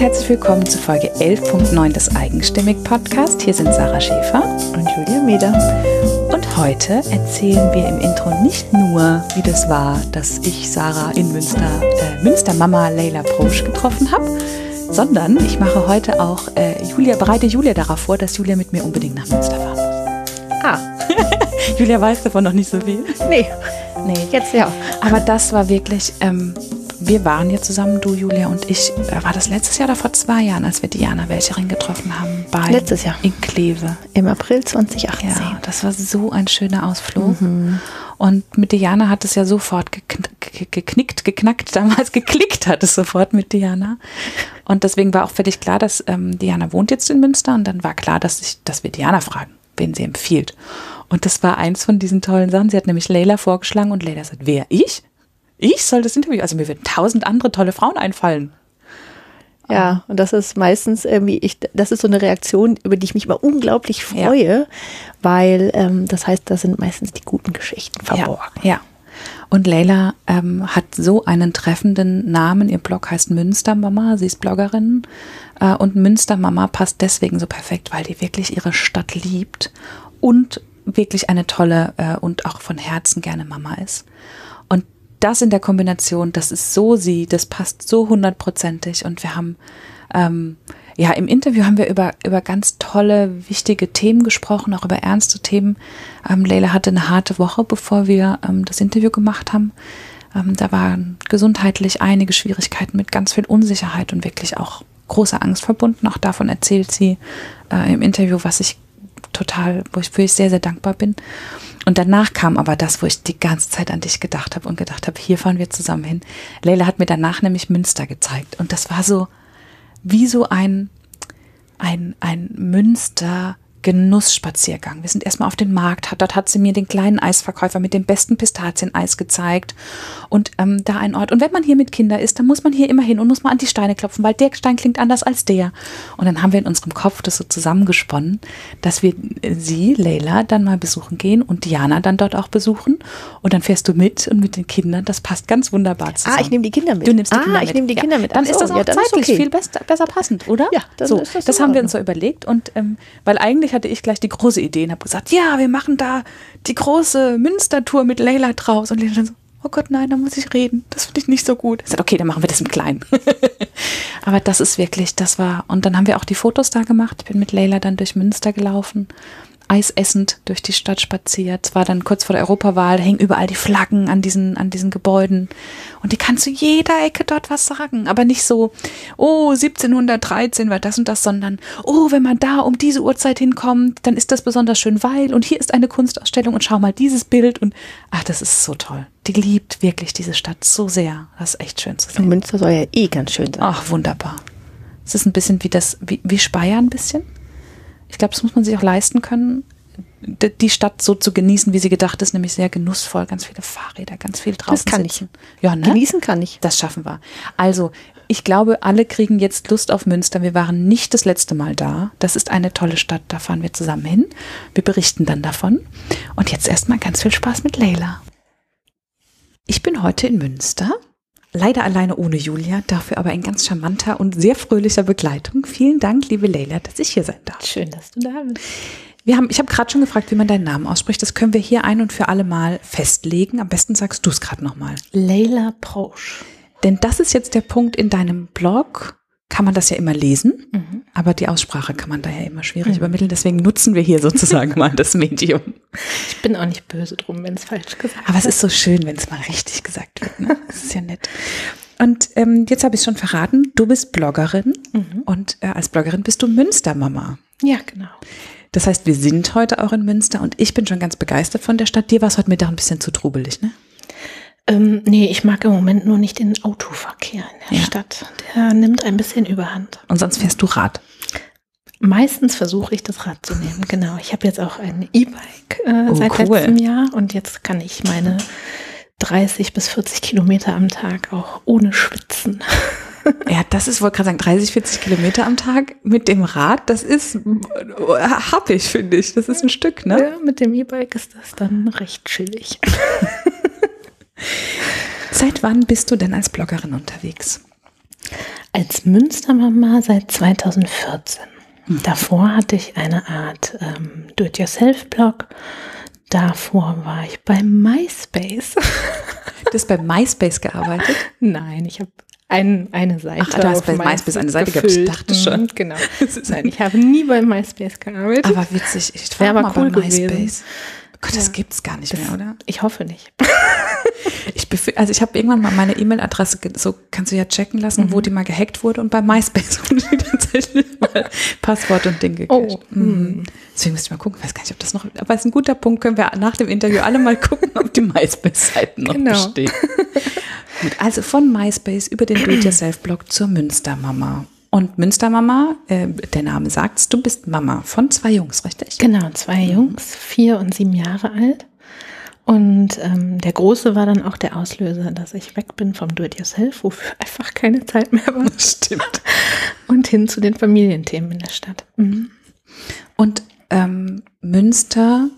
herzlich willkommen zu Folge 11.9 des Eigenstimmig Podcast. Hier sind Sarah Schäfer und Julia Meder. Und heute erzählen wir im Intro nicht nur, wie das war, dass ich Sarah in Münster, äh, Münster Mama Leila Prosch getroffen habe, sondern ich mache heute auch äh, Julia, bereite Julia darauf vor, dass Julia mit mir unbedingt nach Münster fahren muss. Ah. Julia weiß davon noch nicht so viel. Nee. Nee, jetzt ja. Aber das war wirklich, ähm, wir waren hier zusammen, du, Julia und ich. Äh, war das letztes Jahr oder vor zwei Jahren, als wir Diana Welchering getroffen haben? Bei Letztes Jahr. In Kleve. Im April 2018. Ja, das war so ein schöner Ausflug. Mhm. Und mit Diana hat es ja sofort geknickt, geknickt, geknackt, damals geklickt hat es sofort mit Diana. Und deswegen war auch völlig klar, dass ähm, Diana wohnt jetzt in Münster und dann war klar, dass, ich, dass wir Diana fragen, wen sie empfiehlt. Und das war eins von diesen tollen Sachen. Sie hat nämlich Leila vorgeschlagen und Leila sagt, wer? Ich? Ich soll das Interview? Also mir würden tausend andere tolle Frauen einfallen. Ja, und das ist meistens irgendwie, ich, das ist so eine Reaktion, über die ich mich immer unglaublich freue, ja. weil ähm, das heißt, da sind meistens die guten Geschichten verborgen. Ja. ja. Und Leila ähm, hat so einen treffenden Namen. Ihr Blog heißt Münstermama. Sie ist Bloggerin. Äh, und Münstermama passt deswegen so perfekt, weil die wirklich ihre Stadt liebt und wirklich eine tolle äh, und auch von Herzen gerne Mama ist. Das in der Kombination, das ist so sie, das passt so hundertprozentig. Und wir haben, ähm, ja, im Interview haben wir über, über ganz tolle, wichtige Themen gesprochen, auch über ernste Themen. Ähm, Leila hatte eine harte Woche, bevor wir ähm, das Interview gemacht haben. Ähm, da waren gesundheitlich einige Schwierigkeiten mit ganz viel Unsicherheit und wirklich auch großer Angst verbunden. Auch davon erzählt sie äh, im Interview, was ich total, wo ich, wo ich sehr, sehr dankbar bin. Und danach kam aber das, wo ich die ganze Zeit an dich gedacht habe und gedacht habe, hier fahren wir zusammen hin. Leila hat mir danach nämlich Münster gezeigt. Und das war so wie so ein, ein, ein Münster Genussspaziergang. Wir sind erstmal auf den Markt. Dort hat sie mir den kleinen Eisverkäufer mit dem besten Pistazieneis gezeigt. Und ähm, da ein Ort. Und wenn man hier mit Kindern ist, dann muss man hier immer hin und muss mal an die Steine klopfen, weil der Stein klingt anders als der. Und dann haben wir in unserem Kopf das so zusammengesponnen, dass wir äh, sie, Leila, dann mal besuchen gehen und Diana dann dort auch besuchen. Und dann fährst du mit und mit den Kindern. Das passt ganz wunderbar zusammen. Ah, ich nehme die Kinder mit. Du nimmst die ah, Kinder ich nehme die Kinder mit. Dann so, ist das auch ja, zeitlich okay. viel besser, besser passend, oder? Ja, dann so, ist das, das haben wir uns so überlegt. Und ähm, weil eigentlich hatte ich gleich die große Idee und habe gesagt, ja, wir machen da die große Münstertour mit Leila draus. Und Leila dann so, oh Gott, nein, da muss ich reden. Das finde ich nicht so gut. Ich sagte, okay, dann machen wir das im Kleinen. Aber das ist wirklich, das war, und dann haben wir auch die Fotos da gemacht. Ich bin mit Leila dann durch Münster gelaufen eisessend durch die Stadt spaziert. Es war dann kurz vor der Europawahl, hängen überall die Flaggen an diesen, an diesen Gebäuden. Und die kannst du jeder Ecke dort was sagen. Aber nicht so, oh, 1713 war das und das, sondern, oh, wenn man da um diese Uhrzeit hinkommt, dann ist das besonders schön, weil, und hier ist eine Kunstausstellung und schau mal dieses Bild und, ach, das ist so toll. Die liebt wirklich diese Stadt so sehr. Das ist echt schön zu sehen. Und Münster soll ja eh ganz schön sein. Ach, wunderbar. Es ist ein bisschen wie das, wie, wie Speyer ein bisschen ich glaube, das muss man sich auch leisten können, die Stadt so zu genießen, wie sie gedacht ist, nämlich sehr genussvoll, ganz viele Fahrräder, ganz viel draußen. Das kann sitzen. ich. Ja, ne? Genießen kann ich. Das schaffen wir. Also, ich glaube, alle kriegen jetzt Lust auf Münster. Wir waren nicht das letzte Mal da. Das ist eine tolle Stadt, da fahren wir zusammen hin. Wir berichten dann davon. Und jetzt erstmal ganz viel Spaß mit Leila. Ich bin heute in Münster Leider alleine ohne Julia, dafür aber in ganz charmanter und sehr fröhlicher Begleitung. Vielen Dank, liebe Leila, dass ich hier sein darf. Schön, dass du da bist. Wir haben, ich habe gerade schon gefragt, wie man deinen Namen ausspricht. Das können wir hier ein und für alle Mal festlegen. Am besten sagst du es gerade nochmal. Leila Prosch. Denn das ist jetzt der Punkt in deinem Blog, kann man das ja immer lesen, mhm. aber die Aussprache kann man daher immer schwierig mhm. übermitteln. Deswegen nutzen wir hier sozusagen mal das Medium. Ich bin auch nicht böse drum, wenn es falsch gesagt wird. Aber es ist so schön, wenn es mal richtig gesagt wird. Ne? Das ist ja nett. Und ähm, jetzt habe ich es schon verraten, du bist Bloggerin mhm. und äh, als Bloggerin bist du Münstermama. Ja, genau. Das heißt, wir sind heute auch in Münster und ich bin schon ganz begeistert von der Stadt. Dir war es heute Mittag ein bisschen zu trubelig, ne? Ähm, nee, ich mag im Moment nur nicht den Autoverkehr in der ja. Stadt. Der nimmt ein bisschen überhand. Und sonst fährst du Rad? Meistens versuche ich das Rad zu nehmen, genau. Ich habe jetzt auch ein E-Bike äh, oh, seit cool. letztem Jahr und jetzt kann ich meine 30 bis 40 Kilometer am Tag auch ohne Schwitzen. Ja, das ist, wollte gerade sagen, 30, 40 Kilometer am Tag mit dem Rad, das ist happig, finde ich. Das ist ein Stück, ne? Ja, mit dem E-Bike ist das dann recht chillig. Seit wann bist du denn als Bloggerin unterwegs? Als Münstermama seit 2014. Mhm. Davor hatte ich eine Art ähm, Do-it-yourself-Blog. Davor war ich bei MySpace. Du hast bei MySpace gearbeitet? Nein, ich habe ein, eine Seite. Ach, du hast bei MySpace eine Seite gehabt. Ich dachte schon. Genau. Nein, ich habe nie bei MySpace gearbeitet. Aber witzig. Ich war aber cool bei MySpace. Gewesen. Gott, das ja. gibt's gar nicht das, mehr, oder? Ich hoffe nicht. ich also ich habe irgendwann mal meine E-Mail-Adresse, so kannst du ja checken lassen, mhm. wo die mal gehackt wurde und bei MySpace wurde die tatsächlich mal Passwort und Ding gecached. Oh. Mhm. Deswegen müsste ich mal gucken, weiß gar nicht, ob das noch, aber es ist ein guter Punkt, können wir nach dem Interview alle mal gucken, ob die MySpace-Seiten noch genau. bestehen. Gut, also von MySpace über den Do-it-yourself-Blog zur Münstermama. Und Münstermama, äh, der Name sagt's, du bist Mama von zwei Jungs, richtig? Genau, zwei Jungs, vier und sieben Jahre alt. Und ähm, der Große war dann auch der Auslöser, dass ich weg bin vom Do-it-yourself, wofür einfach keine Zeit mehr war. Stimmt. Und hin zu den Familienthemen in der Stadt. Mhm. Und ähm, Münster,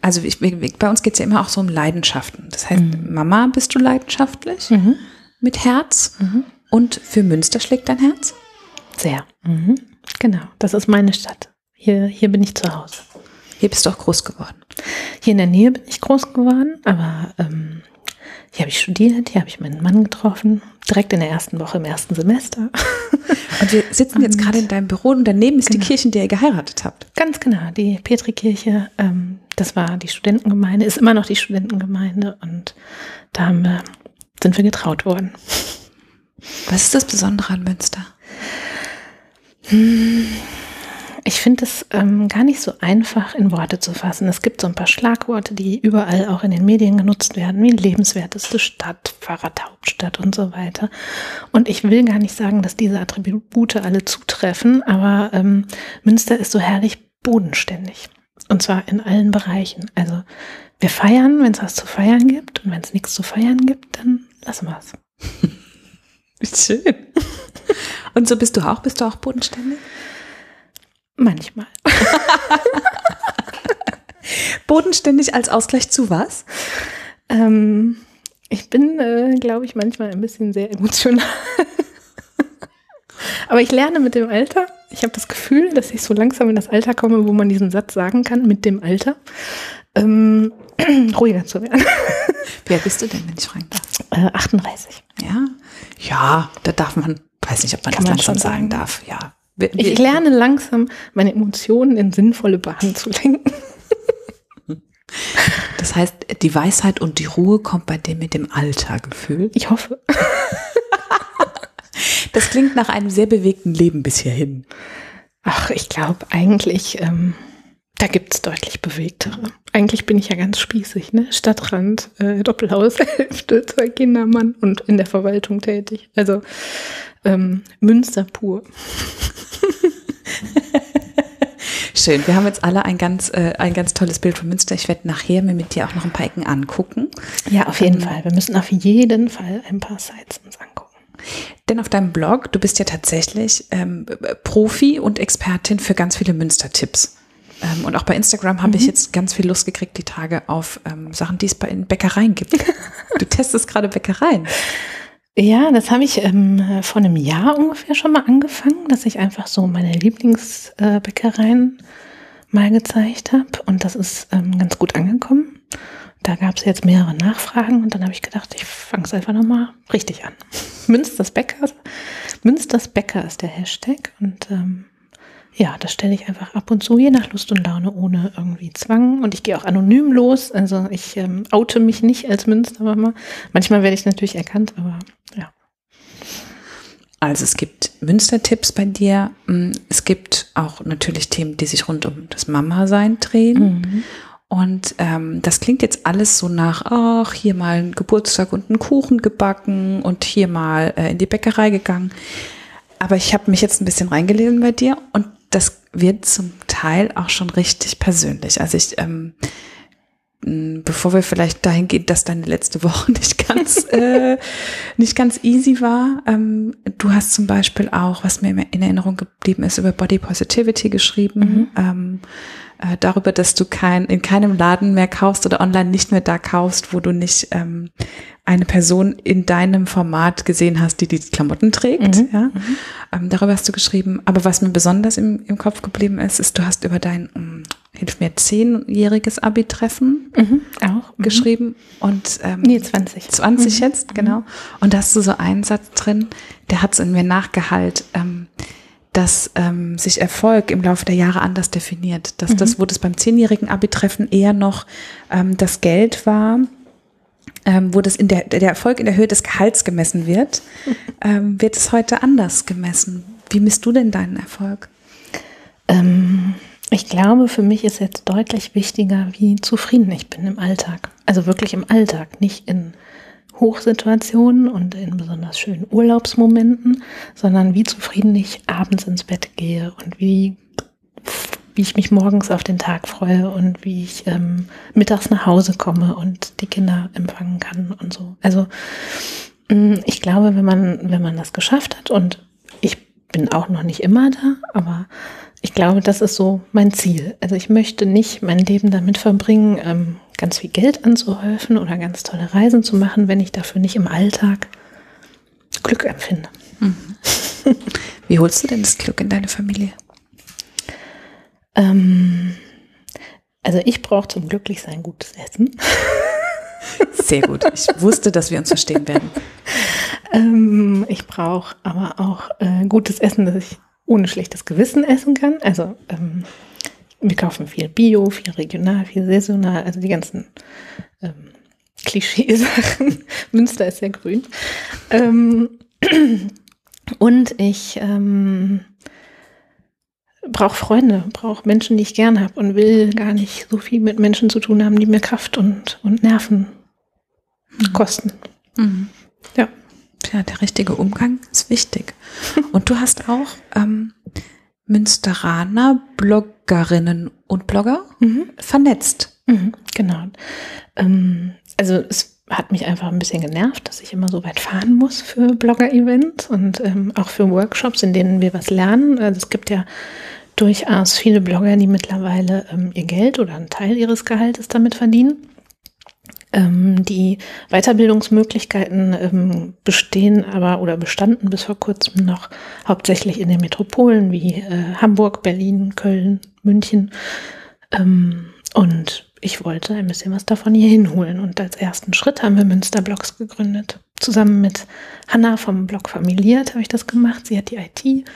also ich, bei uns geht's ja immer auch so um Leidenschaften. Das heißt, mhm. Mama, bist du leidenschaftlich? Mhm. Mit Herz? Mhm. Und für Münster schlägt dein Herz? Sehr. Mhm. Genau, das ist meine Stadt. Hier, hier bin ich zu Hause. Hier bist du auch groß geworden. Hier in der Nähe bin ich groß geworden, aber ähm, hier habe ich studiert, hier habe ich meinen Mann getroffen, direkt in der ersten Woche im ersten Semester. Und wir sitzen jetzt gerade in deinem Büro und daneben ist genau. die Kirche, in der ihr geheiratet habt. Ganz genau, die Petrikirche, ähm, das war die Studentengemeinde, ist immer noch die Studentengemeinde und da wir, sind wir getraut worden. Was ist das Besondere an Münster? Ich finde es ähm, gar nicht so einfach in Worte zu fassen. Es gibt so ein paar Schlagworte, die überall auch in den Medien genutzt werden, wie lebenswerteste Stadt, Fahrradhauptstadt und so weiter. Und ich will gar nicht sagen, dass diese Attribute alle zutreffen, aber ähm, Münster ist so herrlich bodenständig. Und zwar in allen Bereichen. Also wir feiern, wenn es was zu feiern gibt. Und wenn es nichts zu feiern gibt, dann lassen wir es. Schön. Und so bist du auch? Bist du auch bodenständig? Manchmal. bodenständig als Ausgleich zu was? Ähm, ich bin, äh, glaube ich, manchmal ein bisschen sehr emotional. Aber ich lerne mit dem Alter. Ich habe das Gefühl, dass ich so langsam in das Alter komme, wo man diesen Satz sagen kann, mit dem Alter, ähm, ruhiger zu werden. Wer bist du denn, wenn ich fragen darf? Äh, 38. Ja, ja, da darf man, weiß nicht, ob man Kann das man langsam sagen darf. Ja. Wir, wir, ich lerne langsam, meine Emotionen in sinnvolle Bahnen zu lenken. Das heißt, die Weisheit und die Ruhe kommt bei dem mit dem Alter gefühlt. Ich hoffe. Das klingt nach einem sehr bewegten Leben bis hierhin. Ach, ich glaube eigentlich, ähm, da gibt es deutlich bewegtere. Eigentlich bin ich ja ganz spießig, ne? Stadtrand, äh, Doppelhaushälfte, zwei Kinder, Mann und in der Verwaltung tätig. Also ähm, Münster pur. Schön. Wir haben jetzt alle ein ganz, äh, ein ganz tolles Bild von Münster. Ich werde nachher mir mit dir auch noch ein paar Ecken angucken. Ja, auf jeden ähm, Fall. Wir müssen auf jeden Fall ein paar Sites uns angucken. Denn auf deinem Blog, du bist ja tatsächlich ähm, Profi und Expertin für ganz viele Münster-Tipps. Ähm, und auch bei Instagram habe mhm. ich jetzt ganz viel Lust gekriegt, die Tage auf ähm, Sachen, die es bei in Bäckereien gibt. du testest gerade Bäckereien. Ja, das habe ich ähm, vor einem Jahr ungefähr schon mal angefangen, dass ich einfach so meine Lieblingsbäckereien äh, mal gezeigt habe. Und das ist ähm, ganz gut angekommen. Da gab es jetzt mehrere Nachfragen und dann habe ich gedacht, ich fange es einfach nochmal richtig an. Münsters Bäcker, Münsters Bäcker ist der Hashtag und ähm, ja, das stelle ich einfach ab und zu, je nach Lust und Laune, ohne irgendwie Zwang. Und ich gehe auch anonym los. Also ich ähm, oute mich nicht als Münstermama. Manchmal werde ich natürlich erkannt, aber ja. Also es gibt Münstertipps bei dir. Mm, es gibt auch natürlich Themen, die sich rund um das Mama-Sein drehen. Mhm. Und ähm, das klingt jetzt alles so nach, ach, hier mal ein Geburtstag und einen Kuchen gebacken und hier mal äh, in die Bäckerei gegangen. Aber ich habe mich jetzt ein bisschen reingelesen bei dir und wird zum Teil auch schon richtig persönlich. Also ich, ähm, bevor wir vielleicht dahin gehen, dass deine letzte Woche nicht ganz, äh, nicht ganz easy war. Ähm, du hast zum Beispiel auch, was mir in Erinnerung geblieben ist, über Body Positivity geschrieben. Mhm. Ähm, äh, darüber, dass du kein, in keinem Laden mehr kaufst oder online nicht mehr da kaufst, wo du nicht ähm, eine Person in deinem Format gesehen hast, die die Klamotten trägt. Mhm. Ja? Mhm. Ähm, darüber hast du geschrieben. Aber was mir besonders im, im Kopf geblieben ist, ist, du hast über dein, um, hm, hilf mir, zehnjähriges Abi-Treffen mhm. auch mhm. geschrieben. Und, ähm, nee, 20. 20 mhm. jetzt, genau. Und da hast du so einen Satz drin, der hat es in mir nachgehalt. Ähm, dass ähm, sich Erfolg im Laufe der Jahre anders definiert. Dass mhm. das, wo das beim zehnjährigen Abi-Treffen eher noch ähm, das Geld war, ähm, wo das in der, der Erfolg in der Höhe des Gehalts gemessen wird, ähm, wird es heute anders gemessen. Wie misst du denn deinen Erfolg? Ähm, ich glaube, für mich ist jetzt deutlich wichtiger, wie zufrieden ich bin im Alltag. Also wirklich im Alltag, nicht in Hochsituationen und in besonders schönen Urlaubsmomenten, sondern wie zufrieden ich abends ins Bett gehe und wie, wie ich mich morgens auf den Tag freue und wie ich ähm, mittags nach Hause komme und die Kinder empfangen kann und so. Also mm, ich glaube, wenn man, wenn man das geschafft hat und ich bin auch noch nicht immer da, aber ich glaube, das ist so mein Ziel. Also ich möchte nicht mein Leben damit verbringen, ähm, ganz viel Geld anzuhäufen oder ganz tolle Reisen zu machen, wenn ich dafür nicht im Alltag Glück empfinde. Mhm. Wie holst du denn das Glück in deine Familie? Ähm, also ich brauche zum Glücklichsein gutes Essen. Sehr gut. Ich wusste, dass wir uns verstehen werden. Ähm, ich brauche aber auch äh, gutes Essen, das ich ohne schlechtes Gewissen essen kann. Also ähm, wir kaufen viel Bio, viel regional, viel saisonal, also die ganzen ähm, Klischeesachen. Münster ist sehr grün. Ähm, und ich ähm, brauche Freunde, brauche Menschen, die ich gern habe und will gar nicht so viel mit Menschen zu tun haben, die mir Kraft und, und Nerven mhm. kosten. Mhm. Ja. Ja, der richtige Umgang ist wichtig. Und du hast auch ähm, Münsteraner Bloggerinnen und Blogger mhm. vernetzt. Mhm, genau. Ähm, also es hat mich einfach ein bisschen genervt, dass ich immer so weit fahren muss für Blogger-Events und ähm, auch für Workshops, in denen wir was lernen. Also es gibt ja durchaus viele Blogger, die mittlerweile ähm, ihr Geld oder einen Teil ihres Gehaltes damit verdienen. Ähm, die Weiterbildungsmöglichkeiten ähm, bestehen aber oder bestanden bis vor kurzem noch hauptsächlich in den Metropolen wie äh, Hamburg, Berlin, Köln, München. Ähm, und ich wollte ein bisschen was davon hier hinholen. Und als ersten Schritt haben wir Münsterblogs gegründet. Zusammen mit Hanna vom Blog Familiert habe ich das gemacht. Sie hat die IT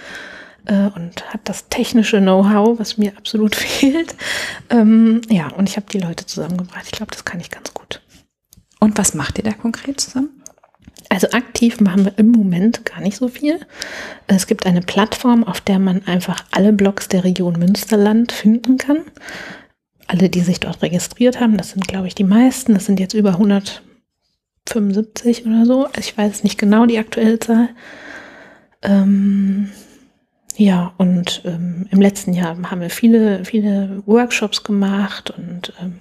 und hat das technische Know-how, was mir absolut fehlt. Ähm, ja, und ich habe die Leute zusammengebracht. Ich glaube, das kann ich ganz gut. Und was macht ihr da konkret zusammen? Also aktiv machen wir im Moment gar nicht so viel. Es gibt eine Plattform, auf der man einfach alle Blogs der Region Münsterland finden kann. Alle, die sich dort registriert haben, das sind, glaube ich, die meisten. Das sind jetzt über 175 oder so. Ich weiß nicht genau die aktuelle Zahl. Ähm, ja, und ähm, im letzten Jahr haben wir viele, viele Workshops gemacht und ähm,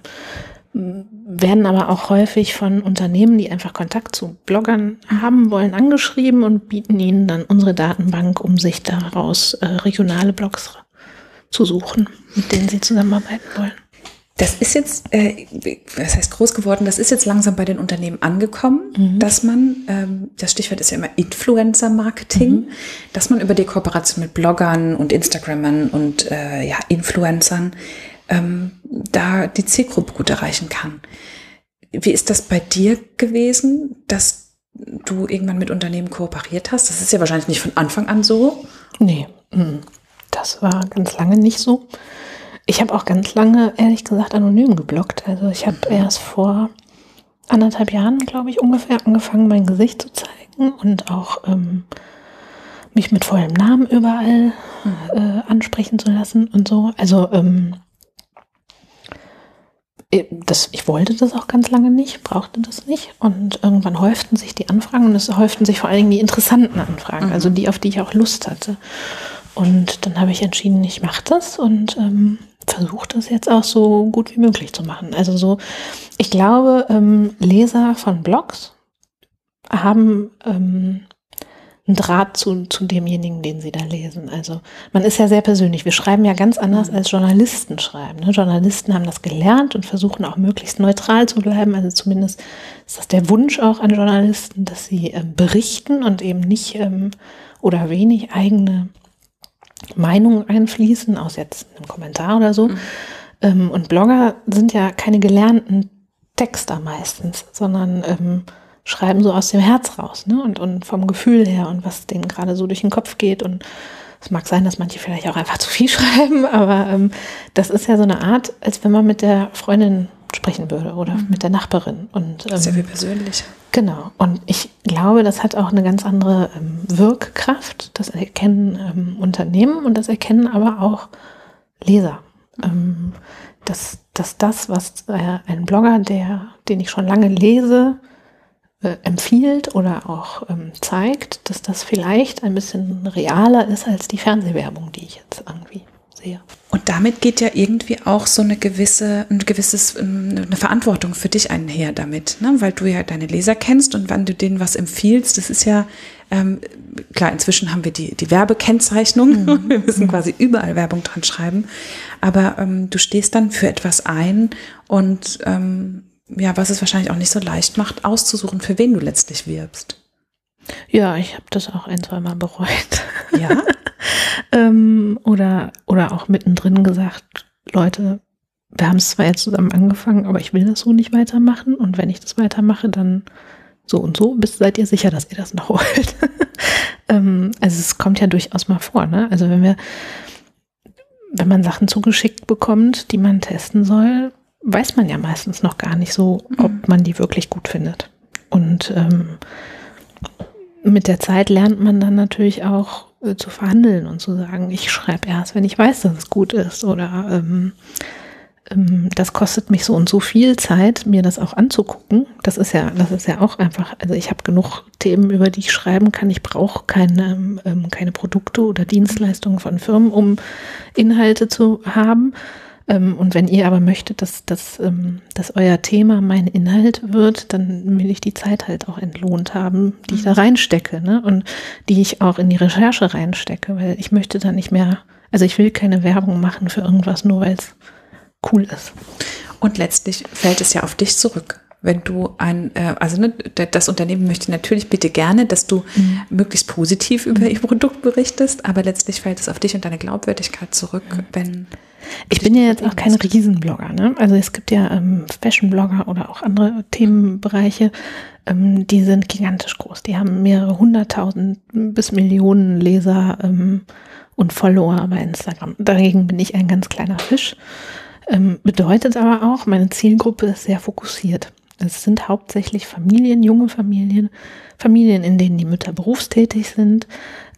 werden aber auch häufig von Unternehmen, die einfach Kontakt zu Bloggern haben wollen, angeschrieben und bieten ihnen dann unsere Datenbank, um sich daraus äh, regionale Blogs zu suchen, mit denen sie zusammenarbeiten wollen. Das ist jetzt, äh, was heißt groß geworden, das ist jetzt langsam bei den Unternehmen angekommen, mhm. dass man, ähm, das Stichwort ist ja immer Influencer-Marketing, mhm. dass man über die Kooperation mit Bloggern und Instagrammern und äh, ja, Influencern ähm, da die Zielgruppe gut erreichen kann. Wie ist das bei dir gewesen, dass du irgendwann mit Unternehmen kooperiert hast? Das ist ja wahrscheinlich nicht von Anfang an so. Nee, mm, das war ganz lange nicht so. Ich habe auch ganz lange, ehrlich gesagt, anonym geblockt. Also ich habe erst vor anderthalb Jahren, glaube ich, ungefähr angefangen, mein Gesicht zu zeigen und auch ähm, mich mit vollem Namen überall äh, ansprechen zu lassen und so. Also ähm, äh, das, ich wollte das auch ganz lange nicht, brauchte das nicht. Und irgendwann häuften sich die Anfragen und es häuften sich vor allen Dingen die interessanten Anfragen, mhm. also die, auf die ich auch Lust hatte. Und dann habe ich entschieden, ich mache das und ähm, versuche das jetzt auch so gut wie möglich zu machen. Also so, ich glaube, ähm, Leser von Blogs haben ähm, einen Draht zu, zu demjenigen, den sie da lesen. Also man ist ja sehr persönlich. Wir schreiben ja ganz anders als Journalisten schreiben. Ne? Journalisten haben das gelernt und versuchen auch möglichst neutral zu bleiben. Also zumindest ist das der Wunsch auch an Journalisten, dass sie ähm, berichten und eben nicht ähm, oder wenig eigene Meinungen einfließen, aus jetzt einem Kommentar oder so. Mhm. Ähm, und Blogger sind ja keine gelernten Texter meistens, sondern ähm, schreiben so aus dem Herz raus ne? und, und vom Gefühl her und was denen gerade so durch den Kopf geht. Und es mag sein, dass manche vielleicht auch einfach zu viel schreiben, aber ähm, das ist ja so eine Art, als wenn man mit der Freundin sprechen würde oder mhm. mit der Nachbarin. Und, ähm, Sehr viel persönlicher. Genau. Und ich glaube, das hat auch eine ganz andere ähm, Wirkkraft. Das erkennen ähm, Unternehmen und das erkennen aber auch Leser. Ähm, dass, dass das, was äh, ein Blogger, der, den ich schon lange lese, äh, empfiehlt oder auch ähm, zeigt, dass das vielleicht ein bisschen realer ist als die Fernsehwerbung, die ich jetzt irgendwie sehe. Und damit geht ja irgendwie auch so eine gewisse, ein gewisses, eine Verantwortung für dich einher damit, ne? weil du ja deine Leser kennst und wenn du denen was empfiehlst, das ist ja, ähm, klar, inzwischen haben wir die, die Werbekennzeichnung, mhm. wir müssen quasi überall Werbung dran schreiben, aber ähm, du stehst dann für etwas ein und ähm, ja, was es wahrscheinlich auch nicht so leicht macht, auszusuchen, für wen du letztlich wirbst. Ja, ich habe das auch ein, zwei Mal bereut. Ja. ähm, oder, oder auch mittendrin gesagt, Leute, wir haben es zwar jetzt zusammen angefangen, aber ich will das so nicht weitermachen. Und wenn ich das weitermache, dann so und so, bis seid ihr sicher, dass ihr das noch wollt. ähm, also es kommt ja durchaus mal vor, ne? Also wenn wir, wenn man Sachen zugeschickt bekommt, die man testen soll, weiß man ja meistens noch gar nicht so, ob mhm. man die wirklich gut findet. Und ähm, mit der Zeit lernt man dann natürlich auch äh, zu verhandeln und zu sagen, ich schreibe erst, wenn ich weiß, dass es gut ist. Oder ähm, ähm, das kostet mich so und so viel Zeit, mir das auch anzugucken. Das ist ja, das ist ja auch einfach, also ich habe genug Themen, über die ich schreiben kann. Ich brauche keine, ähm, keine Produkte oder Dienstleistungen von Firmen, um Inhalte zu haben. Ähm, und wenn ihr aber möchtet, dass, dass, ähm, dass euer Thema mein Inhalt wird, dann will ich die Zeit halt auch entlohnt haben, die ich da mhm. reinstecke ne? und die ich auch in die Recherche reinstecke, weil ich möchte da nicht mehr, also ich will keine Werbung machen für irgendwas, nur weil es cool ist. Und letztlich fällt es ja auf dich zurück wenn du ein, äh, also ne, das Unternehmen möchte natürlich bitte gerne, dass du mhm. möglichst positiv über mhm. ihr Produkt berichtest, aber letztlich fällt es auf dich und deine Glaubwürdigkeit zurück, mhm. wenn ich bin ja jetzt auch kein Riesenblogger. Ne? Also es gibt ja ähm, Fashion-Blogger oder auch andere Themenbereiche, ähm, die sind gigantisch groß. Die haben mehrere hunderttausend bis Millionen Leser ähm, und Follower bei Instagram. Dagegen bin ich ein ganz kleiner Fisch. Ähm, bedeutet aber auch, meine Zielgruppe ist sehr fokussiert. Es sind hauptsächlich Familien, junge Familien, Familien, in denen die Mütter berufstätig sind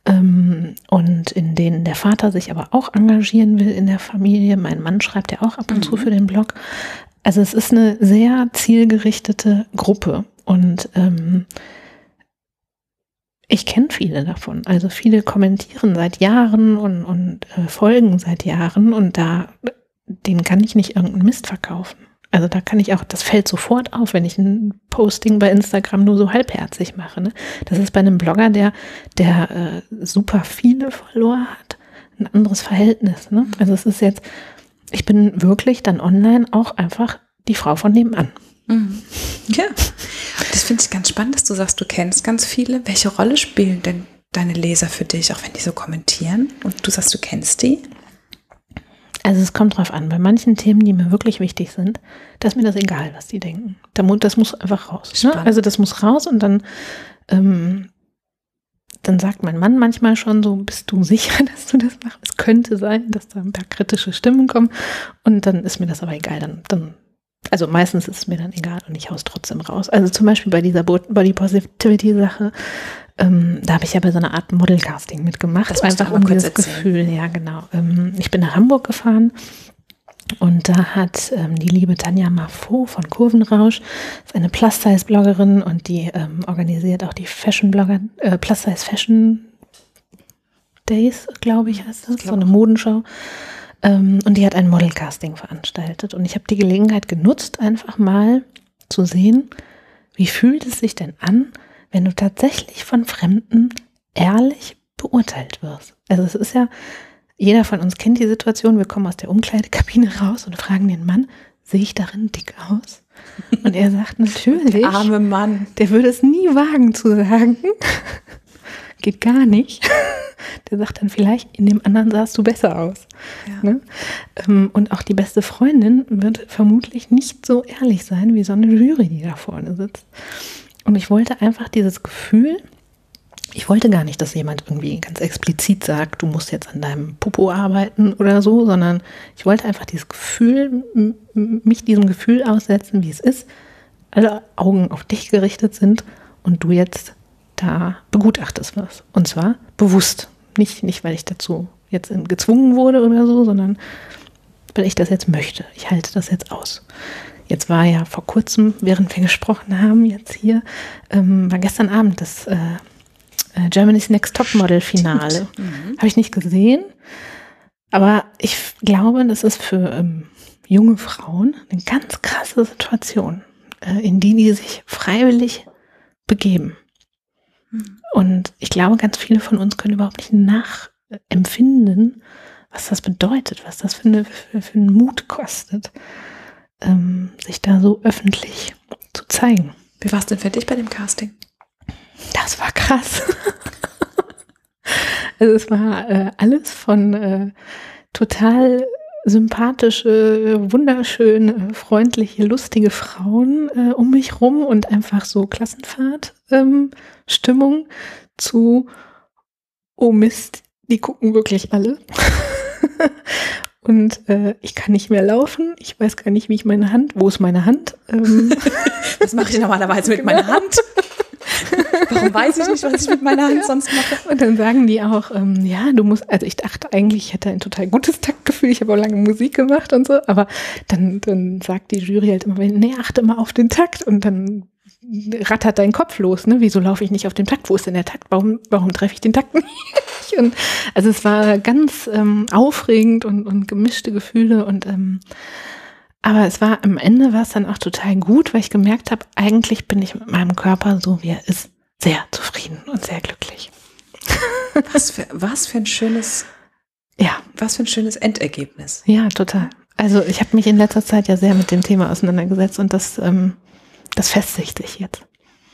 ähm, und in denen der Vater sich aber auch engagieren will in der Familie. Mein Mann schreibt ja auch ab und mhm. zu für den Blog. Also es ist eine sehr zielgerichtete Gruppe und ähm, ich kenne viele davon. Also viele kommentieren seit Jahren und, und äh, folgen seit Jahren und da, denen kann ich nicht irgendeinen Mist verkaufen. Also da kann ich auch, das fällt sofort auf, wenn ich ein Posting bei Instagram nur so halbherzig mache. Ne? Das ist bei einem Blogger, der, der äh, super viele Follower hat, ein anderes Verhältnis. Ne? Also es ist jetzt, ich bin wirklich dann online auch einfach die Frau von nebenan. Mhm. Ja, das finde ich ganz spannend, dass du sagst, du kennst ganz viele. Welche Rolle spielen denn deine Leser für dich, auch wenn die so kommentieren und du sagst, du kennst die? Also es kommt drauf an. Bei manchen Themen, die mir wirklich wichtig sind, da ist mir das egal, was die denken. Das muss einfach raus. Ne? Also das muss raus und dann, ähm, dann sagt mein Mann manchmal schon so, bist du sicher, dass du das machst? Es könnte sein, dass da ein paar kritische Stimmen kommen und dann ist mir das aber egal. Dann, dann also meistens ist es mir dann egal und ich haus trotzdem raus. Also zum Beispiel bei dieser Body Positivity Sache ähm, da habe ich ja bei so einer Art Modelcasting mitgemacht. Das einfach um dieses Gefühl, ja genau. Ähm, ich bin nach Hamburg gefahren und da hat ähm, die liebe Tanja Mafo von Kurvenrausch, ist eine Plus-Size-Bloggerin und die ähm, organisiert auch die Fashion-Blogger, äh, Plus-Size Fashion Days, glaube ich, heißt das, so eine Modenschau. Und die hat ein Modelcasting veranstaltet. Und ich habe die Gelegenheit genutzt, einfach mal zu sehen, wie fühlt es sich denn an, wenn du tatsächlich von Fremden ehrlich beurteilt wirst. Also es ist ja, jeder von uns kennt die Situation, wir kommen aus der Umkleidekabine raus und fragen den Mann, sehe ich darin dick aus? Und er sagt natürlich. Der arme Mann. Der würde es nie wagen zu sagen. Geht gar nicht. Der sagt dann vielleicht, in dem anderen sahst du besser aus. Ja. Ne? Ähm, und auch die beste Freundin wird vermutlich nicht so ehrlich sein wie so eine Jury, die da vorne sitzt. Und ich wollte einfach dieses Gefühl, ich wollte gar nicht, dass jemand irgendwie ganz explizit sagt, du musst jetzt an deinem Popo arbeiten oder so, sondern ich wollte einfach dieses Gefühl, mich diesem Gefühl aussetzen, wie es ist, alle Augen auf dich gerichtet sind und du jetzt da begutachtest wirst. Und zwar bewusst. Nicht, nicht, weil ich dazu jetzt gezwungen wurde oder so, sondern weil ich das jetzt möchte. Ich halte das jetzt aus. Jetzt war ja vor kurzem, während wir gesprochen haben, jetzt hier, ähm, war gestern Abend das äh, äh, Germany's Next Top Model Finale. Mhm. Habe ich nicht gesehen. Aber ich glaube, das ist für ähm, junge Frauen eine ganz krasse Situation, äh, in die die sich freiwillig begeben. Und ich glaube, ganz viele von uns können überhaupt nicht nachempfinden, was das bedeutet, was das für, eine, für, für einen Mut kostet, ähm, sich da so öffentlich zu zeigen. Wie war es denn für dich bei dem Casting? Das war krass. also es war äh, alles von äh, total sympathische, wunderschöne, freundliche, lustige Frauen äh, um mich rum und einfach so Klassenfahrt-Stimmung ähm, zu, oh Mist, die gucken wirklich alle. und äh, ich kann nicht mehr laufen. Ich weiß gar nicht, wie ich meine Hand, wo ist meine Hand? Ähm, Was mache ich normalerweise mit meiner Hand? Warum weiß ich nicht, was ich mit meiner Hand sonst mache? Und dann sagen die auch, ähm, ja, du musst, also ich dachte eigentlich, ich hätte ein total gutes Taktgefühl, ich habe auch lange Musik gemacht und so, aber dann, dann sagt die Jury halt immer, nee, achte mal auf den Takt und dann rattert dein Kopf los, ne? Wieso laufe ich nicht auf dem Takt? Wo ist denn der Takt? Warum, warum treffe ich den Takt nicht? Und also es war ganz ähm, aufregend und, und gemischte Gefühle und ähm, aber es war am Ende war es dann auch total gut, weil ich gemerkt habe, eigentlich bin ich mit meinem Körper so wie er ist, sehr zufrieden und sehr glücklich. Was für, was für ein schönes, ja, was für ein schönes Endergebnis. Ja, total. Also ich habe mich in letzter Zeit ja sehr mit dem Thema auseinandergesetzt und das, ähm, das festigt sich jetzt.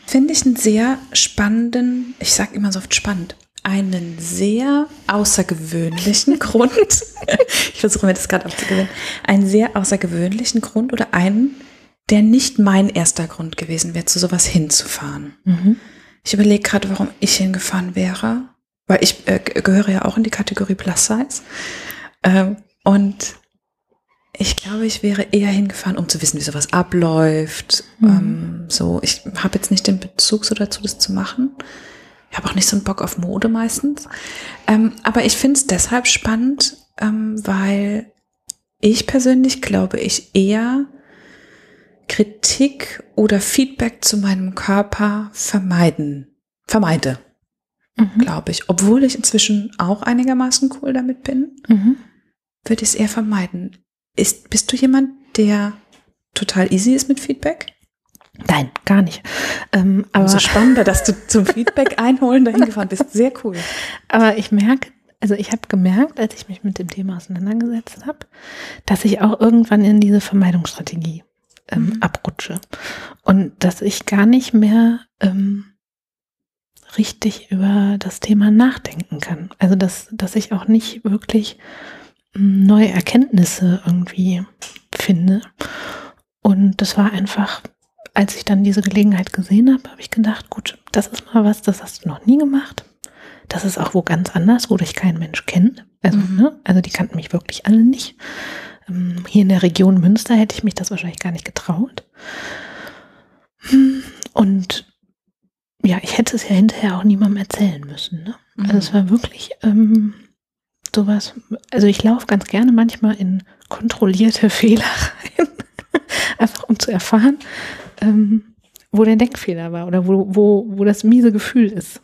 Finde ich einen sehr spannenden, ich sage immer so oft spannend, einen sehr außergewöhnlichen Grund. ich versuche mir das gerade abzugewöhnen. Einen sehr außergewöhnlichen Grund oder einen, der nicht mein erster Grund gewesen wäre, zu sowas hinzufahren. Mhm. Ich überlege gerade, warum ich hingefahren wäre, weil ich äh, gehöre ja auch in die Kategorie Plus Size. Ähm, und ich glaube, ich wäre eher hingefahren, um zu wissen, wie sowas abläuft. Mhm. Ähm, so, ich habe jetzt nicht den Bezug so dazu, das zu machen. Ich habe auch nicht so einen Bock auf Mode meistens. Ähm, aber ich finde es deshalb spannend, ähm, weil ich persönlich glaube, ich eher Kritik oder Feedback zu meinem Körper vermeiden, vermeide, mhm. glaube ich. Obwohl ich inzwischen auch einigermaßen cool damit bin, mhm. würde ich es eher vermeiden. Ist, bist du jemand, der total easy ist mit Feedback? Nein, gar nicht. Ähm, aber so spannender, dass du zum Feedback einholen dahin gefahren bist. Sehr cool. Aber ich merke, also ich habe gemerkt, als ich mich mit dem Thema auseinandergesetzt habe, dass ich auch irgendwann in diese Vermeidungsstrategie ähm, mhm. abrutsche und dass ich gar nicht mehr ähm, richtig über das Thema nachdenken kann. Also dass, dass ich auch nicht wirklich hm, neue Erkenntnisse irgendwie finde. Und das war einfach als ich dann diese Gelegenheit gesehen habe, habe ich gedacht, gut, das ist mal was, das hast du noch nie gemacht. Das ist auch wo ganz anders, wo dich kein Mensch kennt. Also, mhm. ne? also die kannten mich wirklich alle nicht. Ähm, hier in der Region Münster hätte ich mich das wahrscheinlich gar nicht getraut. Und ja, ich hätte es ja hinterher auch niemandem erzählen müssen. Ne? Also mhm. Es war wirklich ähm, sowas. Also ich laufe ganz gerne manchmal in kontrollierte Fehler rein, einfach um zu erfahren, ähm, wo der Denkfehler war oder wo, wo, wo das miese Gefühl ist.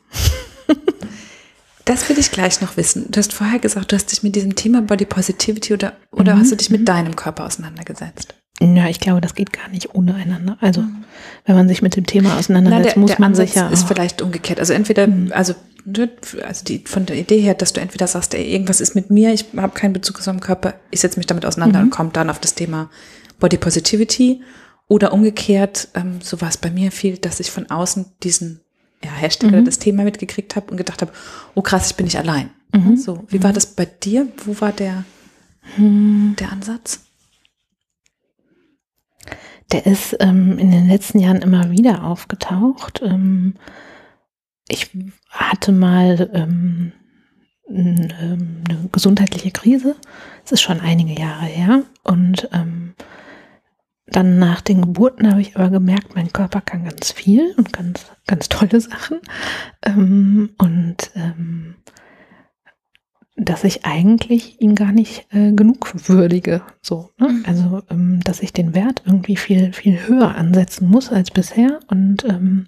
Das will ich gleich noch wissen. Du hast vorher gesagt, du hast dich mit diesem Thema Body Positivity oder, oder mhm. hast du dich mit deinem Körper auseinandergesetzt? Ja, ich glaube, das geht gar nicht ohne einander. Also, mhm. wenn man sich mit dem Thema auseinandersetzt, Na, der, muss der man sich ja. ist vielleicht umgekehrt. Also entweder, mhm. also, also die, von der Idee her, dass du entweder sagst, ey, irgendwas ist mit mir, ich habe keinen Bezug zu meinem Körper, ich setze mich damit auseinander mhm. und komme dann auf das Thema Body Positivity. Oder umgekehrt, ähm, so war es bei mir viel, dass ich von außen diesen ja, Hashtag mhm. das Thema mitgekriegt habe und gedacht habe, oh krass, ich bin nicht allein. Mhm. So, wie war mhm. das bei dir? Wo war der, mhm. der Ansatz? Der ist ähm, in den letzten Jahren immer wieder aufgetaucht. Ähm, ich hatte mal ähm, ähm eine gesundheitliche Krise. Es ist schon einige Jahre her. Und ähm, dann nach den Geburten habe ich aber gemerkt, mein Körper kann ganz viel und ganz, ganz tolle Sachen. Ähm, und ähm, dass ich eigentlich ihn gar nicht äh, genug würdige. So, ne? Mhm. Also, ähm, dass ich den Wert irgendwie viel, viel höher ansetzen muss als bisher. Und ähm,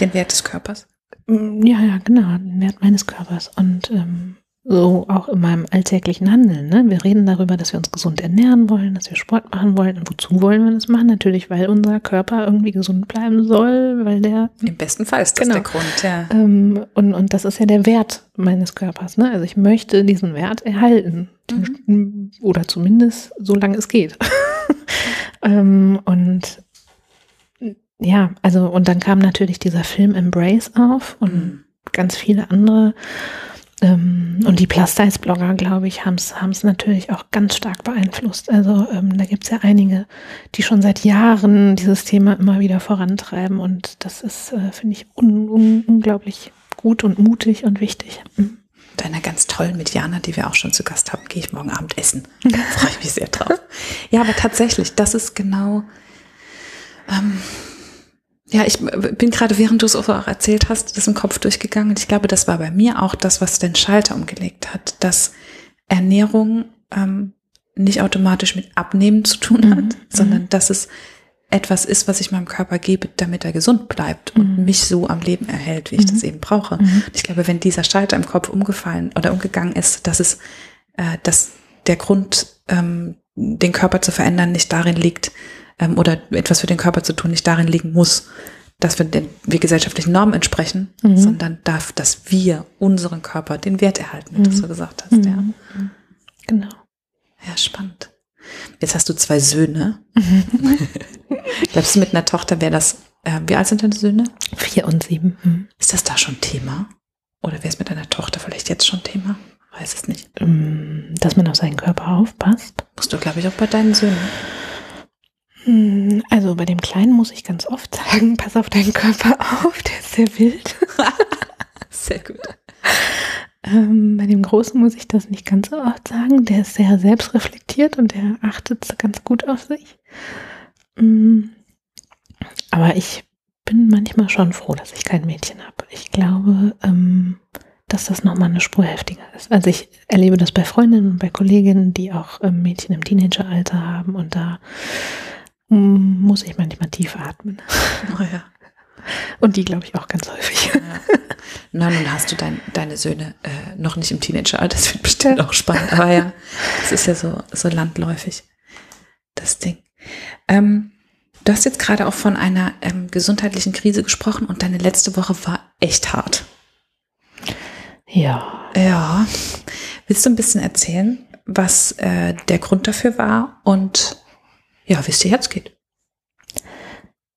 den Wert des Körpers? Ja, ja, genau, den Wert meines Körpers. Und ähm, so auch in meinem alltäglichen Handeln. Ne? Wir reden darüber, dass wir uns gesund ernähren wollen, dass wir Sport machen wollen. Und wozu wollen wir das machen? Natürlich, weil unser Körper irgendwie gesund bleiben soll, weil der. Im besten Fall ist das genau. der Grund, ja. Ähm, und, und das ist ja der Wert meines Körpers. Ne? Also ich möchte diesen Wert erhalten. Mhm. Oder zumindest so lange es geht. ähm, und ja, also, und dann kam natürlich dieser Film Embrace auf und mhm. ganz viele andere und die Plus-Size-Blogger, glaube ich, haben es natürlich auch ganz stark beeinflusst. Also ähm, da gibt es ja einige, die schon seit Jahren dieses Thema immer wieder vorantreiben. Und das ist, äh, finde ich, un un unglaublich gut und mutig und wichtig. Mhm. Deiner ganz tollen Medianer, die wir auch schon zu Gast haben, gehe ich morgen Abend essen. Da freue ich mich sehr drauf. Ja, aber tatsächlich, das ist genau. Ähm, ja, ich bin gerade, während du es auch erzählt hast, das im Kopf durchgegangen. Und ich glaube, das war bei mir auch das, was den Schalter umgelegt hat, dass Ernährung ähm, nicht automatisch mit Abnehmen zu tun hat, mhm. sondern mhm. dass es etwas ist, was ich meinem Körper gebe, damit er gesund bleibt und mhm. mich so am Leben erhält, wie ich das mhm. eben brauche. Mhm. Ich glaube, wenn dieser Schalter im Kopf umgefallen oder umgegangen ist, dass es, äh, dass der Grund, ähm, den Körper zu verändern, nicht darin liegt, ähm, oder etwas für den Körper zu tun nicht darin liegen muss, dass wir den wir gesellschaftlichen Normen entsprechen, mhm. sondern darf, dass wir unseren Körper den Wert erhalten, wie mhm. du so gesagt hast. Mhm. Ja. Genau. Ja, spannend. Jetzt hast du zwei Söhne. Mhm. Glaubst du, mit einer Tochter wäre das, äh, wie alt sind deine Söhne? Vier und sieben. Mhm. Ist das da schon Thema? Oder wäre es mit deiner Tochter vielleicht jetzt schon Thema? Weiß es nicht. Ähm, dass man auf seinen Körper aufpasst. Musst du, glaube ich, auch bei deinen Söhnen. Hm, also bei dem Kleinen muss ich ganz oft sagen, pass auf deinen Körper auf, der ist sehr wild. sehr gut. Ähm, bei dem Großen muss ich das nicht ganz so oft sagen. Der ist sehr selbstreflektiert und der achtet ganz gut auf sich. Hm, aber ich bin manchmal schon froh, dass ich kein Mädchen habe. Ich glaube, ähm, dass das nochmal eine Spur heftiger ist. Also ich erlebe das bei Freundinnen und bei Kolleginnen, die auch ähm, Mädchen im Teenageralter haben und da muss ich manchmal tief atmen. Oh ja. Und die, glaube ich, auch ganz häufig. Ja. Na, nun hast du dein, deine Söhne äh, noch nicht im Teenageralter, das wird bestimmt ja. auch spannend. Aber ja, es ist ja so, so landläufig, das Ding. Ähm, du hast jetzt gerade auch von einer ähm, gesundheitlichen Krise gesprochen und deine letzte Woche war echt hart. Ja. Ja. Willst du ein bisschen erzählen, was äh, der Grund dafür war und ja, wie es dir jetzt geht.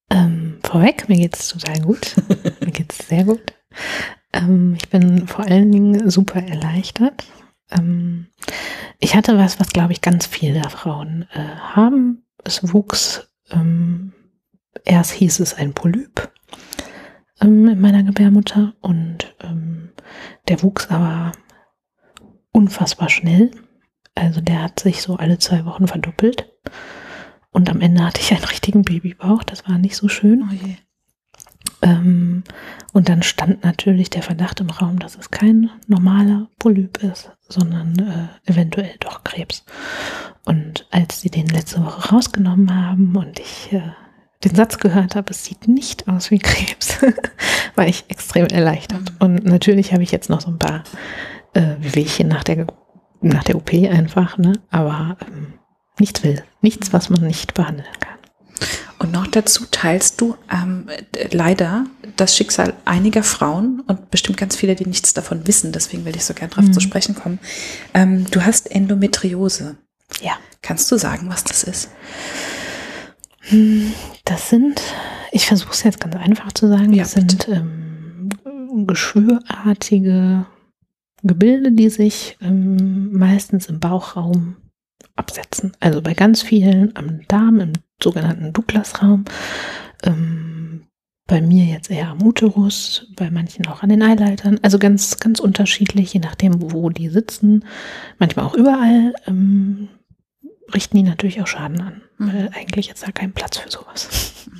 Ähm, vorweg, mir geht es total gut. mir geht es sehr gut. Ähm, ich bin vor allen Dingen super erleichtert. Ähm, ich hatte was, was glaube ich ganz viele Frauen äh, haben. Es wuchs, ähm, erst hieß es ein Polyp ähm, in meiner Gebärmutter und ähm, der wuchs aber unfassbar schnell. Also der hat sich so alle zwei Wochen verdoppelt. Und am Ende hatte ich einen richtigen Babybauch. Das war nicht so schön. Oh ähm, und dann stand natürlich der Verdacht im Raum, dass es kein normaler Polyp ist, sondern äh, eventuell doch Krebs. Und als sie den letzte Woche rausgenommen haben und ich äh, den Satz gehört habe, es sieht nicht aus wie Krebs, war ich extrem erleichtert. Mhm. Und natürlich habe ich jetzt noch so ein paar äh, Wehchen nach der, nach der OP einfach, ne? aber ähm, nichts will. Nichts, was man nicht behandeln kann. Und noch dazu teilst du ähm, leider das Schicksal einiger Frauen und bestimmt ganz viele, die nichts davon wissen. Deswegen will ich so gern drauf mhm. zu sprechen kommen. Ähm, du hast Endometriose. Ja. Kannst du sagen, was das ist? Hm, das sind, ich versuche es jetzt ganz einfach zu sagen, ja, das sind ähm, geschwürartige Gebilde, die sich ähm, meistens im Bauchraum absetzen. Also bei ganz vielen am Darm, im sogenannten Douglas-Raum. Ähm, bei mir jetzt eher am Uterus, bei manchen auch an den Eileitern. Also ganz, ganz unterschiedlich, je nachdem, wo die sitzen. Manchmal auch überall. Ähm, richten die natürlich auch Schaden an. Mhm. Weil eigentlich ist da kein Platz für sowas.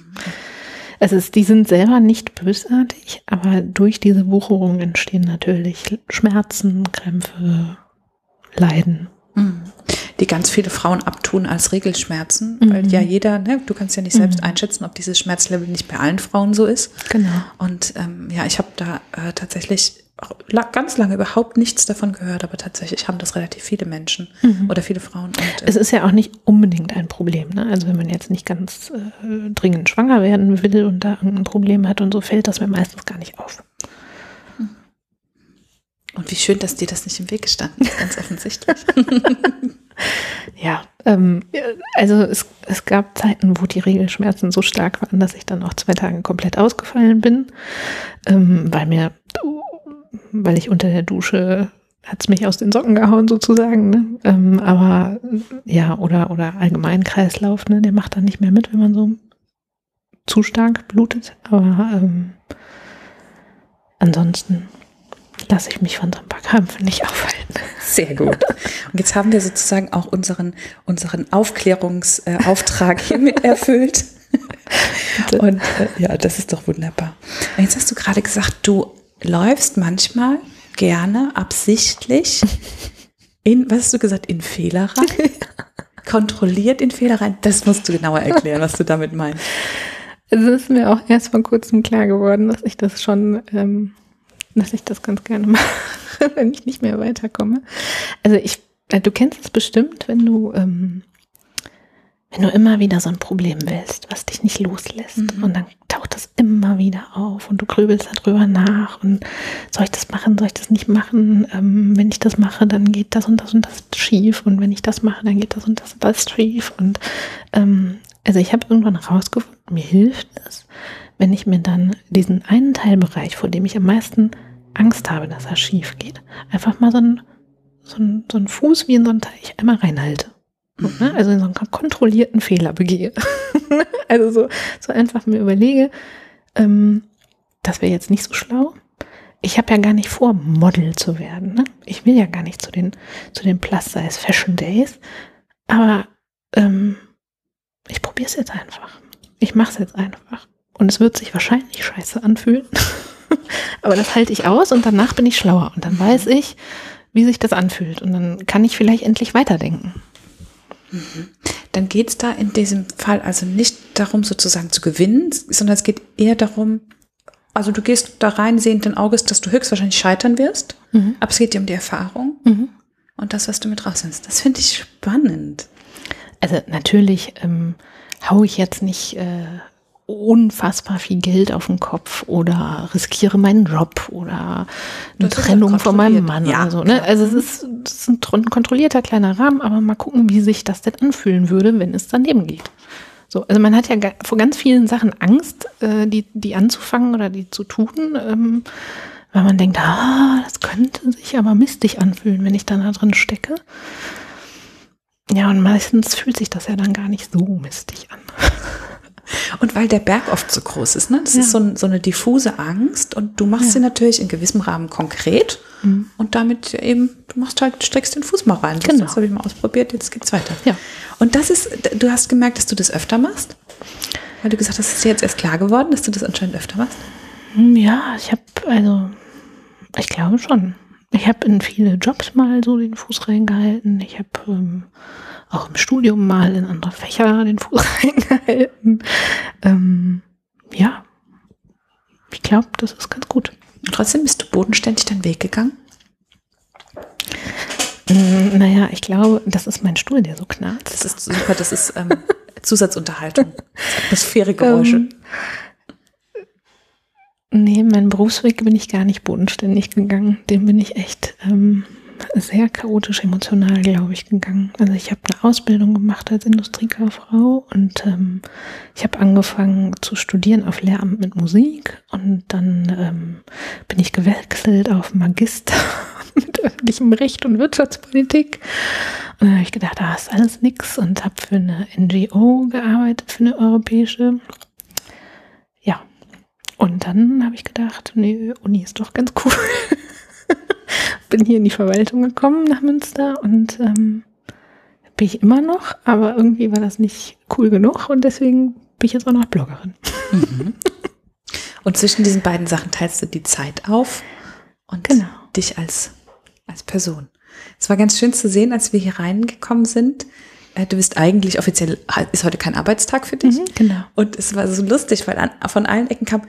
Es ist, die sind selber nicht bösartig, aber durch diese Wucherung entstehen natürlich Schmerzen, Krämpfe, Leiden. Mhm die ganz viele Frauen abtun als Regelschmerzen, mhm. weil ja jeder, ne, du kannst ja nicht selbst mhm. einschätzen, ob dieses Schmerzlevel nicht bei allen Frauen so ist. Genau. Und ähm, ja, ich habe da äh, tatsächlich ganz lange überhaupt nichts davon gehört, aber tatsächlich haben das relativ viele Menschen mhm. oder viele Frauen. Und, äh, es ist ja auch nicht unbedingt ein Problem. Ne? Also wenn man jetzt nicht ganz äh, dringend schwanger werden will und da irgendein Problem hat und so, fällt das mir meistens gar nicht auf. Und wie schön, dass dir das nicht im Weg gestanden ist, ganz offensichtlich. ja, ähm, also es, es gab Zeiten, wo die Regelschmerzen so stark waren, dass ich dann auch zwei Tage komplett ausgefallen bin, ähm, weil mir, weil ich unter der Dusche hat es mich aus den Socken gehauen sozusagen. Ne? Ähm, aber ja, oder, oder allgemein Kreislauf, ne? der macht dann nicht mehr mit, wenn man so zu stark blutet. Aber ähm, ansonsten lasse ich mich von so ein paar Krampfen nicht aufhalten. Sehr gut. Und jetzt haben wir sozusagen auch unseren, unseren Aufklärungsauftrag hiermit erfüllt. Und äh, ja, das ist doch wunderbar. Und jetzt hast du gerade gesagt, du läufst manchmal gerne absichtlich in, was hast du gesagt, in Fehler rein? Kontrolliert in Fehler rein? Das musst du genauer erklären, was du damit meinst. Es ist mir auch erst vor kurzem klar geworden, dass ich das schon ähm, dass ich das ganz gerne mache, wenn ich nicht mehr weiterkomme. Also ich, äh, du kennst es bestimmt, wenn du, ähm, wenn du immer wieder so ein Problem willst, was dich nicht loslässt mhm. und dann taucht das immer wieder auf und du grübelst darüber nach und soll ich das machen, soll ich das nicht machen? Ähm, wenn ich das mache, dann geht das und das und das schief und wenn ich das mache, dann geht das und das und das schief und ähm, also ich habe irgendwann herausgefunden, mir hilft es, wenn ich mir dann diesen einen Teilbereich, vor dem ich am meisten Angst habe, dass er schief geht, einfach mal so einen, so so einen Fuß wie in so einen Teich einmal reinhalte. Mhm. Ne? Also in so einen kontrollierten Fehler begehe. also so, so einfach mir überlege, ähm, das wäre jetzt nicht so schlau. Ich habe ja gar nicht vor, Model zu werden. Ne? Ich will ja gar nicht zu den, zu den Plus-Size Fashion Days. Aber ähm, ich probiere es jetzt einfach. Ich mache es jetzt einfach. Und es wird sich wahrscheinlich scheiße anfühlen. Aber das halte ich aus und danach bin ich schlauer. Und dann weiß ich, wie sich das anfühlt. Und dann kann ich vielleicht endlich weiterdenken. Mhm. Dann geht es da in diesem Fall also nicht darum, sozusagen zu gewinnen, sondern es geht eher darum, also du gehst da rein sehenden Auges, dass du höchstwahrscheinlich scheitern wirst, mhm. aber es geht dir um die Erfahrung mhm. und das, was du mit rausnimmst. Das finde ich spannend. Also natürlich ähm, haue ich jetzt nicht äh, unfassbar viel Geld auf den Kopf oder riskiere meinen Job oder eine Trennung von meinem Mann ja, oder so. Ne? Also es ist, es ist ein kontrollierter kleiner Rahmen, aber mal gucken, wie sich das denn anfühlen würde, wenn es daneben geht. So, also man hat ja vor ganz vielen Sachen Angst, äh, die, die anzufangen oder die zu tun, ähm, weil man denkt, ah, das könnte sich aber mistig anfühlen, wenn ich dann da drin stecke. Ja, und meistens fühlt sich das ja dann gar nicht so mistig an. Und weil der Berg oft so groß ist, ne? Das ja. ist so, so, eine diffuse Angst und du machst ja. sie natürlich in gewissem Rahmen konkret mhm. und damit eben, du machst halt, streckst den Fuß mal rein. Genau. Das habe ich mal ausprobiert, jetzt geht's weiter. Ja. Und das ist, du hast gemerkt, dass du das öfter machst? Weil du gesagt hast, es ist dir jetzt erst klar geworden, dass du das anscheinend öfter machst? Hm, ja, ich habe, also, ich glaube schon. Ich habe in viele Jobs mal so den Fuß reingehalten. Ich habe ähm, auch im Studium mal in andere Fächer den Fuß reingehalten. Ähm, ja, ich glaube, das ist ganz gut. Trotzdem bist du bodenständig deinen Weg gegangen? Mm, naja, ich glaube, das ist mein Stuhl, der so knarzt. Das ist super, das ist ähm, Zusatzunterhaltung. Atmosphäregeräusche. Ähm, nee, meinen Berufsweg bin ich gar nicht bodenständig gegangen. Den bin ich echt ähm, sehr chaotisch emotional, glaube ich, gegangen. Also ich habe eine Ausbildung gemacht als Industriekauffrau und ähm, ich habe angefangen zu studieren auf Lehramt mit Musik und dann ähm, bin ich gewechselt auf Magister mit öffentlichem Recht und Wirtschaftspolitik. Und dann habe ich gedacht, da ist alles nix und habe für eine NGO gearbeitet, für eine europäische. Ja. Und dann habe ich gedacht, nee, Uni ist doch ganz cool. bin hier in die Verwaltung gekommen nach Münster und ähm, bin ich immer noch, aber irgendwie war das nicht cool genug und deswegen bin ich jetzt auch noch Bloggerin. Mhm. Und zwischen diesen beiden Sachen teilst du die Zeit auf und genau. dich als, als Person. Es war ganz schön zu sehen, als wir hier reingekommen sind. Äh, du bist eigentlich offiziell, ist heute kein Arbeitstag für dich. Mhm, genau. Und es war so lustig, weil an, von allen Ecken kam,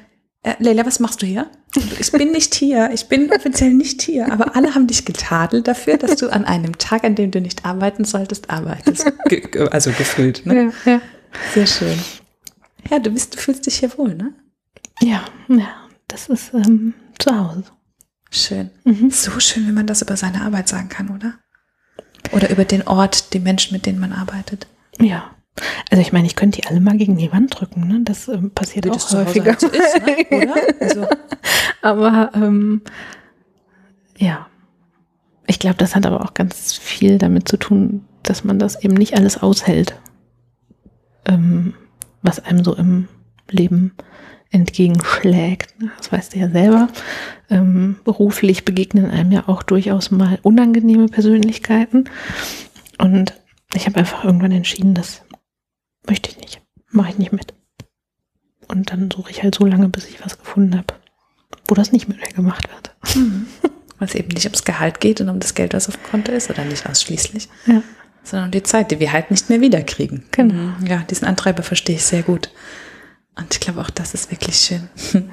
äh, Leila, was machst du hier? Ich bin nicht hier, ich bin offiziell nicht hier, aber alle haben dich getadelt dafür, dass du an einem Tag, an dem du nicht arbeiten solltest, arbeitest. Ge also gefühlt, ne? Ja, ja. Sehr schön. Ja, du bist, du fühlst dich hier wohl, ne? Ja, ja, das ist ähm, zu Hause. Schön. Mhm. So schön, wenn man das über seine Arbeit sagen kann, oder? Oder über den Ort, die Menschen, mit denen man arbeitet. Ja, also ich meine, ich könnte die alle mal gegen die Wand drücken, ne? Das ähm, passiert Wie auch das häufiger. Halt so ist, ne? Oder? Also. aber ähm, ja, ich glaube, das hat aber auch ganz viel damit zu tun, dass man das eben nicht alles aushält, ähm, was einem so im Leben entgegenschlägt. Ne? Das weißt du ja selber. Ähm, beruflich begegnen einem ja auch durchaus mal unangenehme Persönlichkeiten. Und ich habe einfach irgendwann entschieden, dass möchte ich nicht, mache ich nicht mit. Und dann suche ich halt so lange, bis ich was gefunden habe, wo das nicht mit mir gemacht wird. Mhm. Weil es eben nicht ums Gehalt geht und um das Geld, was auf dem Konto ist, oder nicht ausschließlich, ja. sondern um die Zeit, die wir halt nicht mehr wiederkriegen. Genau. Mhm. Ja, diesen Antreiber verstehe ich sehr gut. Und ich glaube auch, das ist wirklich schön.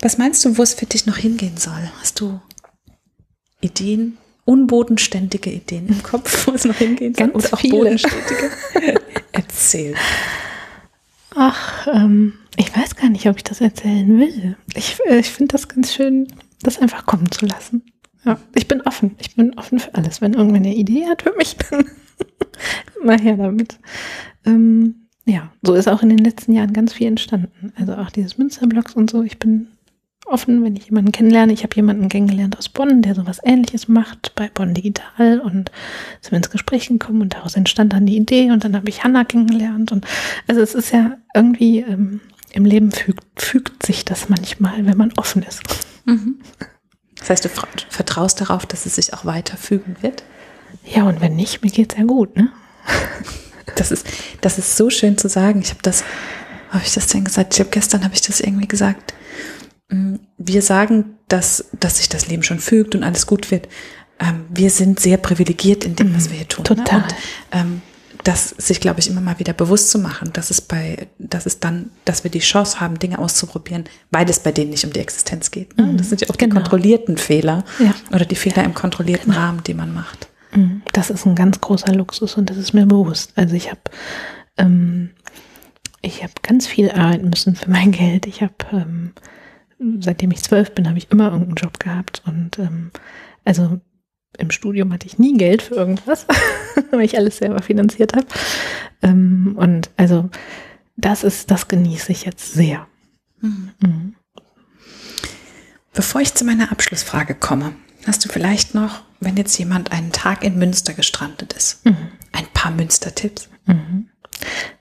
Was meinst du, wo es für dich noch hingehen soll? Hast du Ideen? unbodenständige Ideen im Kopf, wo es noch hingehen soll? Ganz Oder auch viele. bodenständige? Erzähl. Ach, ähm, ich weiß gar nicht, ob ich das erzählen will. Ich, äh, ich finde das ganz schön, das einfach kommen zu lassen. Ja, ich bin offen. Ich bin offen für alles. Wenn irgendwer eine Idee hat für mich, dann mal her damit. Ähm, ja, so ist auch in den letzten Jahren ganz viel entstanden. Also auch dieses Münsterblogs und so. Ich bin offen, wenn ich jemanden kennenlerne. Ich habe jemanden kennengelernt aus Bonn, der sowas ähnliches macht bei Bonn Digital und sind wir ins Gespräch gekommen und daraus entstand dann die Idee und dann habe ich Hanna kennengelernt und also es ist ja irgendwie ähm, im Leben fügt, fügt sich das manchmal, wenn man offen ist. Mhm. Das heißt, du vertraust darauf, dass es sich auch weiter fügen wird? Ja, und wenn nicht, mir geht es ja gut, ne? Das ist, das ist so schön zu sagen. Ich habe das, habe ich das denn gesagt? Ich habe gestern habe ich das irgendwie gesagt wir sagen, dass, dass sich das Leben schon fügt und alles gut wird. Ähm, wir sind sehr privilegiert in dem, was mhm. wir hier tun. Ne? Total. Ne? Und, ähm, das sich, glaube ich, immer mal wieder bewusst zu machen, dass es bei, dass es dann, dass wir die Chance haben, Dinge auszuprobieren, weil es bei denen nicht um die Existenz geht. Ne? Mhm. Das sind ja auch genau. die kontrollierten Fehler ja. oder die Fehler im kontrollierten genau. Rahmen, die man macht. Mhm. Das ist ein ganz großer Luxus und das ist mir bewusst. Also ich habe ähm, ich habe ganz viel arbeiten müssen für mein Geld. Ich habe ähm, seitdem ich zwölf bin, habe ich immer irgendeinen Job gehabt. Und ähm, also im Studium hatte ich nie Geld für irgendwas, weil ich alles selber finanziert habe. Ähm, und also das ist, das genieße ich jetzt sehr. Mhm. Mhm. Bevor ich zu meiner Abschlussfrage komme, hast du vielleicht noch, wenn jetzt jemand einen Tag in Münster gestrandet ist, mhm. ein paar Münster-Tipps? Mhm.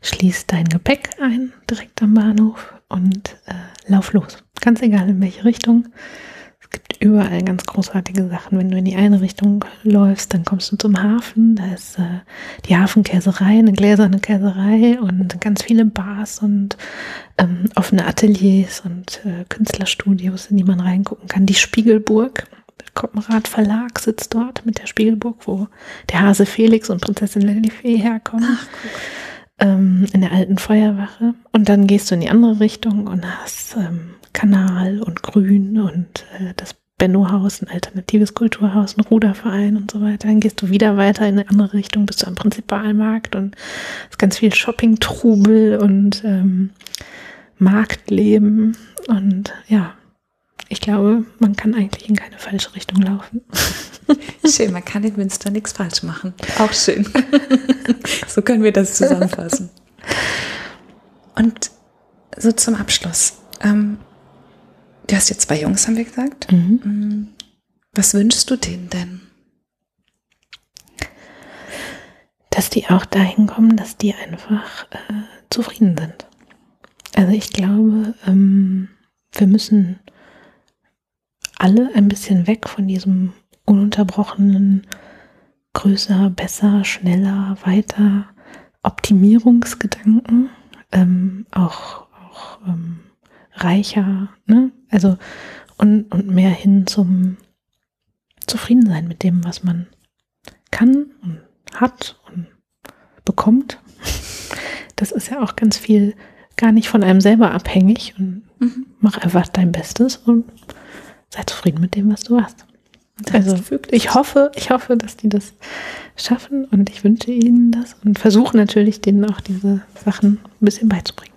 Schließ dein Gepäck ein, direkt am Bahnhof und äh, lauf los. Ganz egal in welche Richtung. Es gibt überall ganz großartige Sachen. Wenn du in die eine Richtung läufst, dann kommst du zum Hafen. Da ist äh, die Hafenkäserei, eine gläserne Käserei und ganz viele Bars und ähm, offene Ateliers und äh, Künstlerstudios, in die man reingucken kann. Die Spiegelburg. Der Koppenrad Verlag sitzt dort mit der Spiegelburg, wo der Hase Felix und Prinzessin Lilifee herkommen. Ach, guck ähm, in der alten Feuerwache. Und dann gehst du in die andere Richtung und hast ähm, Kanal und Grün und äh, das Benno-Haus, ein alternatives Kulturhaus, ein Ruderverein und so weiter. Dann gehst du wieder weiter in eine andere Richtung, bist du am Prinzipalmarkt und es ist ganz viel Shopping-Trubel und ähm, Marktleben. Und ja, ich glaube, man kann eigentlich in keine falsche Richtung laufen. Schön, man kann in Münster nichts falsch machen. Auch schön. so können wir das zusammenfassen. Und so zum Abschluss. Ähm, Du hast jetzt zwei Jungs, haben wir gesagt. Mhm. Mm. Was wünschst du denen denn? Dass die auch dahin kommen, dass die einfach äh, zufrieden sind. Also ich glaube, ähm, wir müssen alle ein bisschen weg von diesem ununterbrochenen größer, besser, schneller, weiter Optimierungsgedanken. Ähm, auch auch ähm, reicher, ne? Also und, und mehr hin zum Zufriedensein mit dem, was man kann und hat und bekommt. Das ist ja auch ganz viel gar nicht von einem selber abhängig und mhm. mach einfach dein Bestes und sei zufrieden mit dem, was du hast. Also ich hoffe, ich hoffe, dass die das schaffen und ich wünsche ihnen das und versuche natürlich denen auch diese Sachen ein bisschen beizubringen.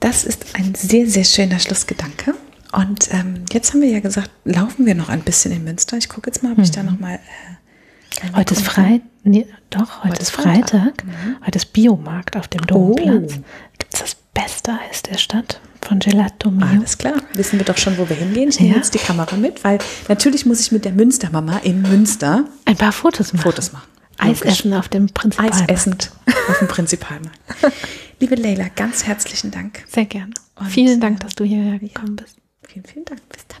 Das ist ein sehr, sehr schöner Schlussgedanke. Und ähm, jetzt haben wir ja gesagt, laufen wir noch ein bisschen in Münster. Ich gucke jetzt mal, ob ich da mhm. noch mal. Äh, heute ist Freitag. Nee, doch, heute, heute ist Freitag. Freitag. Mhm. Heute ist Biomarkt auf dem Domplatz. Oh. Gibt es das beste Eis der Stadt von Gelato Mio? Alles klar. Wissen wir doch schon, wo wir hingehen. Ich nehme ja. jetzt die Kamera mit, weil natürlich muss ich mit der Münstermama in Münster ein paar Fotos machen. Fotos machen. Eis essen auf dem Prinzipalmarkt. Eis essend auf dem Prinzipalmarkt. Liebe Leila, ganz herzlichen Dank. Sehr gerne. Und vielen Dank, dass du hierher gekommen bist. Vielen, vielen Dank. Bis dann.